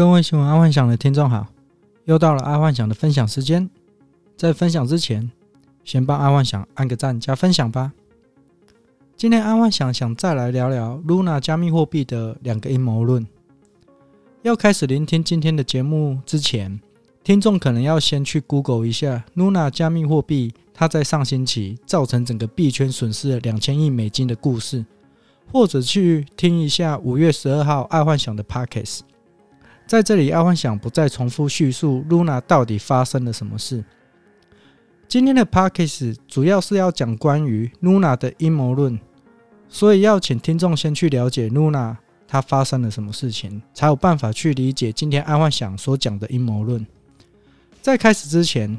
各位喜欢阿幻想的听众好，又到了阿幻想的分享时间。在分享之前，先帮阿幻想按个赞加分享吧。今天阿幻想想再来聊聊 Luna 加密货币的两个阴谋论。要开始聆听今天的节目之前，听众可能要先去 Google 一下 Luna 加密货币，它在上星期造成整个币圈损失了两千亿美金的故事，或者去听一下五月十二号爱幻想的 Podcast。在这里，阿幻想不再重复叙述 Luna 到底发生了什么事。今天的 Podcast 主要是要讲关于 Luna 的阴谋论，所以要请听众先去了解 Luna 它发生了什么事情，才有办法去理解今天阿幻想所讲的阴谋论。在开始之前，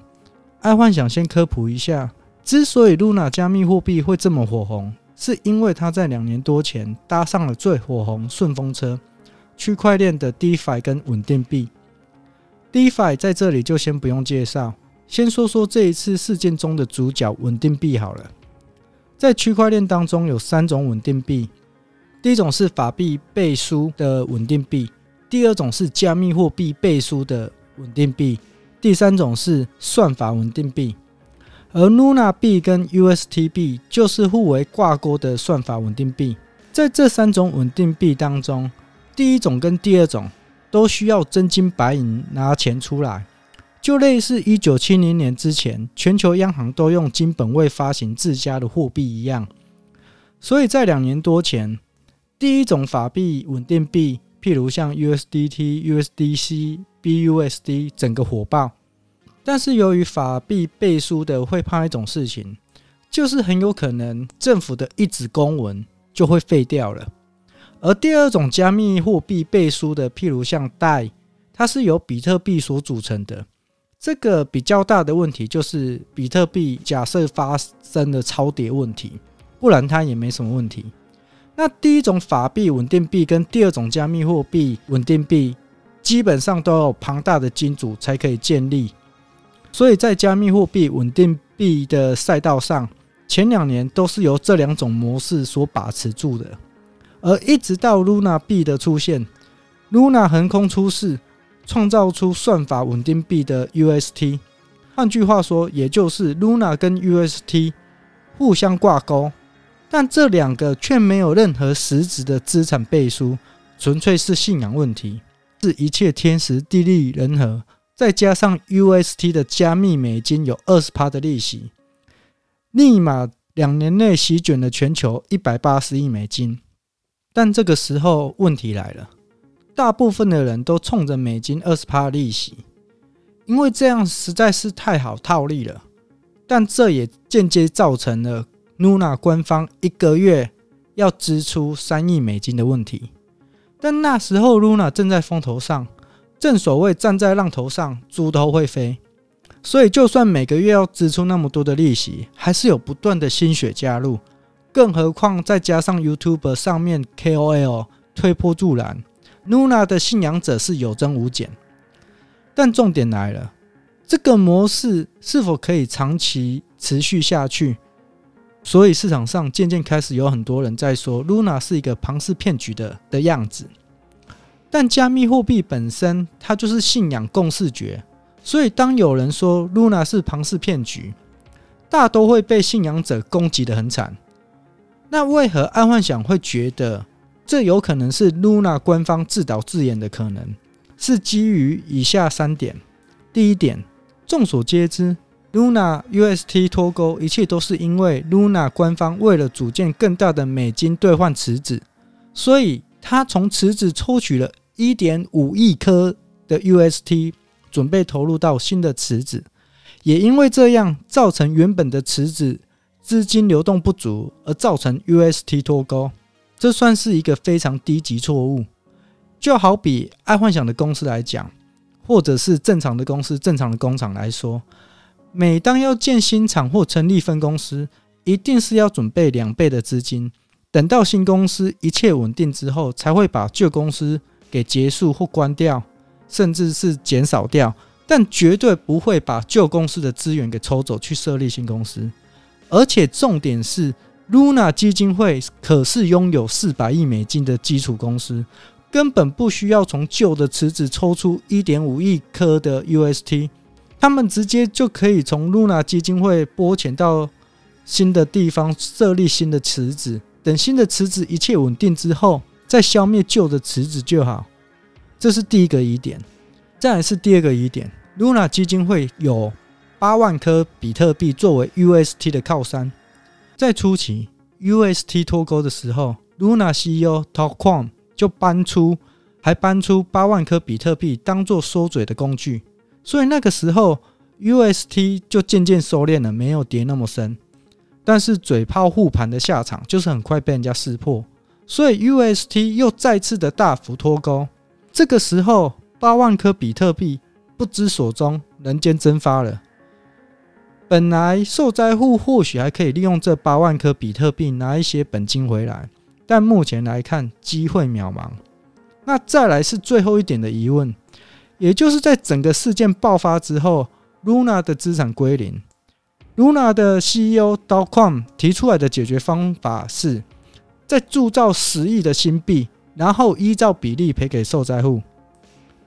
阿幻想先科普一下，之所以 Luna 加密货币会这么火红，是因为它在两年多前搭上了最火红顺风车。区块链的 DeFi 跟稳定币，DeFi 在这里就先不用介绍，先说说这一次事件中的主角稳定币好了。在区块链当中有三种稳定币，第一种是法币背书的稳定币，第二种是加密货币背书的稳定币，第三种是算法稳定币。而 Luna 币跟 UST 币就是互为挂钩的算法稳定币。在这三种稳定币当中，第一种跟第二种都需要真金白银拿钱出来，就类似一九七零年之前全球央行都用金本位发行自家的货币一样。所以在两年多前，第一种法币稳定币，譬如像 USDT、USDC、BUSD，整个火爆。但是由于法币背书的会怕一种事情，就是很有可能政府的一纸公文就会废掉了。而第二种加密货币背书的，譬如像 DAI，它是由比特币所组成的。这个比较大的问题就是，比特币假设发生了超跌问题，不然它也没什么问题。那第一种法币稳定币跟第二种加密货币稳定币，基本上都有庞大的金主才可以建立。所以在加密货币稳定币的赛道上，前两年都是由这两种模式所把持住的。而一直到 Luna 币的出现，Luna 横空出世，创造出算法稳定币的 UST。换句话说，也就是 Luna 跟 UST 互相挂钩，但这两个却没有任何实质的资产背书，纯粹是信仰问题，是一切天时地利人和，再加上 UST 的加密美金有二十趴的利息，立马两年内席卷了全球一百八十亿美金。但这个时候问题来了，大部分的人都冲着美金二十趴利息，因为这样实在是太好套利了。但这也间接造成了 Luna 官方一个月要支出三亿美金的问题。但那时候 Luna 正在风头上，正所谓站在浪头上，猪都会飞。所以就算每个月要支出那么多的利息，还是有不断的心血加入。更何况再加上 YouTube 上面 KOL 推波助澜，Luna 的信仰者是有增无减。但重点来了，这个模式是否可以长期持续下去？所以市场上渐渐开始有很多人在说 Luna 是一个庞氏骗局的的样子。但加密货币本身它就是信仰共识觉，所以当有人说 Luna 是庞氏骗局，大都会被信仰者攻击的很惨。那为何阿幻想会觉得这有可能是 Luna 官方自导自演的可能？是基于以下三点：第一点，众所皆知，Luna UST 脱钩，一切都是因为 Luna 官方为了组建更大的美金兑换池子，所以他从池子抽取了一点五亿颗的 UST，准备投入到新的池子，也因为这样造成原本的池子。资金流动不足而造成 UST 脱钩，这算是一个非常低级错误。就好比爱幻想的公司来讲，或者是正常的公司、正常的工厂来说，每当要建新厂或成立分公司，一定是要准备两倍的资金，等到新公司一切稳定之后，才会把旧公司给结束或关掉，甚至是减少掉，但绝对不会把旧公司的资源给抽走去设立新公司。而且重点是，Luna 基金会可是拥有四百亿美金的基础公司，根本不需要从旧的池子抽出一点五亿颗的 UST，他们直接就可以从 Luna 基金会拨钱到新的地方设立新的池子，等新的池子一切稳定之后，再消灭旧的池子就好。这是第一个疑点。再来是第二个疑点，Luna 基金会有八万颗比特币作为 UST 的靠山，在初期 UST 脱钩的时候，Luna CEO Todd Quam 就搬出，还搬出八万颗比特币当做收嘴的工具，所以那个时候 UST 就渐渐收敛了，没有跌那么深。但是嘴炮护盘的下场就是很快被人家识破，所以 UST 又再次的大幅脱钩。这个时候，八万颗比特币不知所踪，人间蒸发了。本来受灾户或许还可以利用这八万颗比特币拿一些本金回来。但目前来看，机会渺茫。那再来是最后一点的疑问，也就是在整个事件爆发之后，Luna 的资产归零。Luna 的 CEO Do Kwon 提出来的解决方法是，再铸造十亿的新币，然后依照比例赔给受灾户。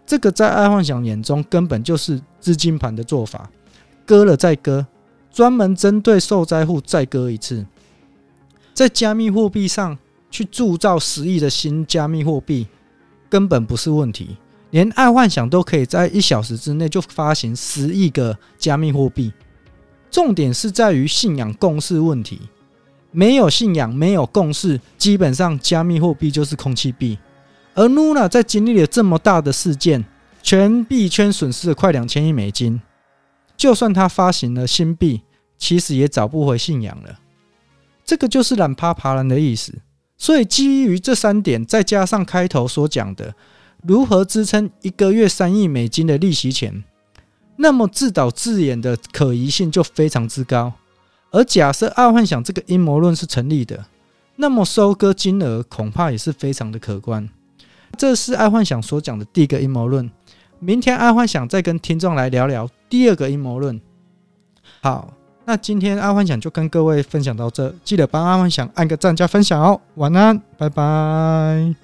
这个在爱幻想眼中根本就是资金盘的做法，割了再割，专门针对受灾户再割一次，在加密货币上。去铸造十亿的新加密货币根本不是问题，连爱幻想都可以在一小时之内就发行十亿个加密货币。重点是在于信仰共识问题，没有信仰，没有共识，基本上加密货币就是空气币。而 Luna 在经历了这么大的事件，全币圈损失了快两千亿美金，就算他发行了新币，其实也找不回信仰了。这个就是懒趴爬人的意思。所以，基于这三点，再加上开头所讲的如何支撑一个月三亿美金的利息钱，那么自导自演的可疑性就非常之高。而假设爱幻想这个阴谋论是成立的，那么收割金额恐怕也是非常的可观。这是爱幻想所讲的第一个阴谋论。明天爱幻想再跟听众来聊聊第二个阴谋论。好。那今天阿幻想就跟各位分享到这，记得帮阿幻想按个赞加分享哦。晚安，拜拜。